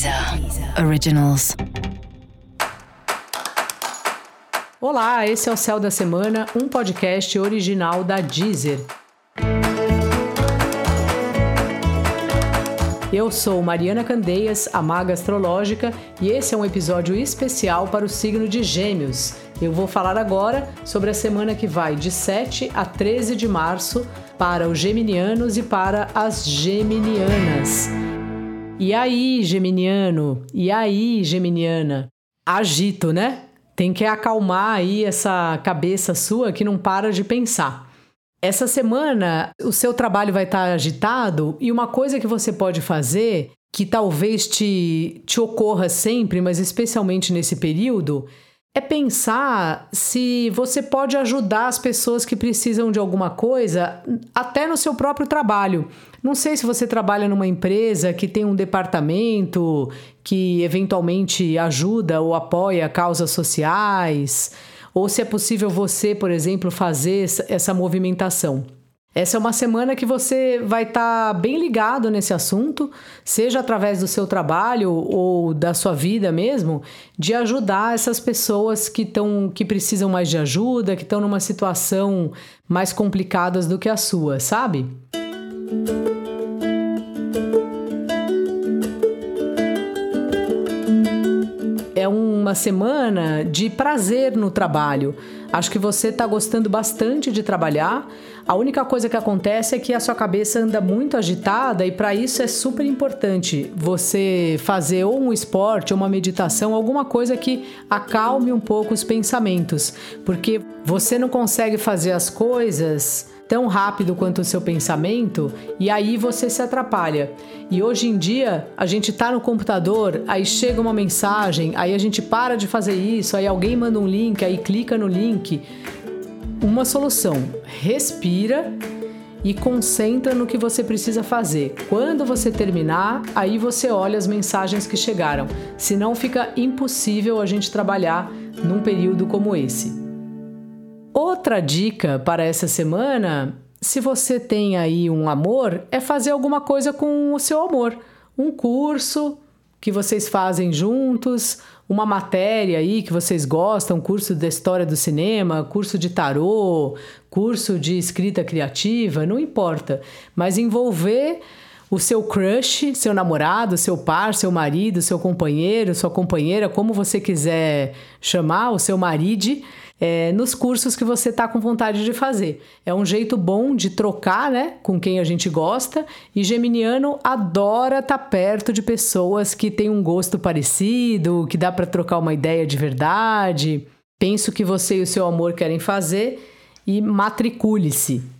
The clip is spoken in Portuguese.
Deezer Originals. Olá, esse é o Céu da Semana, um podcast original da Deezer. Eu sou Mariana Candeias, a maga astrológica, e esse é um episódio especial para o signo de Gêmeos. Eu vou falar agora sobre a semana que vai de 7 a 13 de março para os geminianos e para as geminianas. E aí, geminiano? E aí, geminiana? Agito, né? Tem que acalmar aí essa cabeça sua que não para de pensar. Essa semana o seu trabalho vai estar agitado e uma coisa que você pode fazer, que talvez te, te ocorra sempre, mas especialmente nesse período, é pensar se você pode ajudar as pessoas que precisam de alguma coisa, até no seu próprio trabalho. Não sei se você trabalha numa empresa que tem um departamento que eventualmente ajuda ou apoia causas sociais, ou se é possível você, por exemplo, fazer essa movimentação. Essa é uma semana que você vai estar tá bem ligado nesse assunto, seja através do seu trabalho ou da sua vida mesmo, de ajudar essas pessoas que estão que precisam mais de ajuda, que estão numa situação mais complicadas do que a sua, sabe? É uma semana de prazer no trabalho. Acho que você está gostando bastante de trabalhar. A única coisa que acontece é que a sua cabeça anda muito agitada e para isso é super importante você fazer ou um esporte ou uma meditação, alguma coisa que acalme um pouco os pensamentos, porque você não consegue fazer as coisas tão rápido quanto o seu pensamento e aí você se atrapalha. E hoje em dia a gente tá no computador, aí chega uma mensagem, aí a gente para de fazer isso, aí alguém manda um link, aí clica no link. Uma solução: respira e concentra no que você precisa fazer. Quando você terminar, aí você olha as mensagens que chegaram. Senão fica impossível a gente trabalhar num período como esse. Outra dica para essa semana, se você tem aí um amor, é fazer alguma coisa com o seu amor. Um curso que vocês fazem juntos, uma matéria aí que vocês gostam, curso da história do cinema, curso de tarô, curso de escrita criativa, não importa, mas envolver o seu crush, seu namorado, seu par, seu marido, seu companheiro, sua companheira, como você quiser chamar, o seu marido, é, nos cursos que você está com vontade de fazer. É um jeito bom de trocar né, com quem a gente gosta e Geminiano adora estar tá perto de pessoas que têm um gosto parecido, que dá para trocar uma ideia de verdade. Penso que você e o seu amor querem fazer e matricule-se.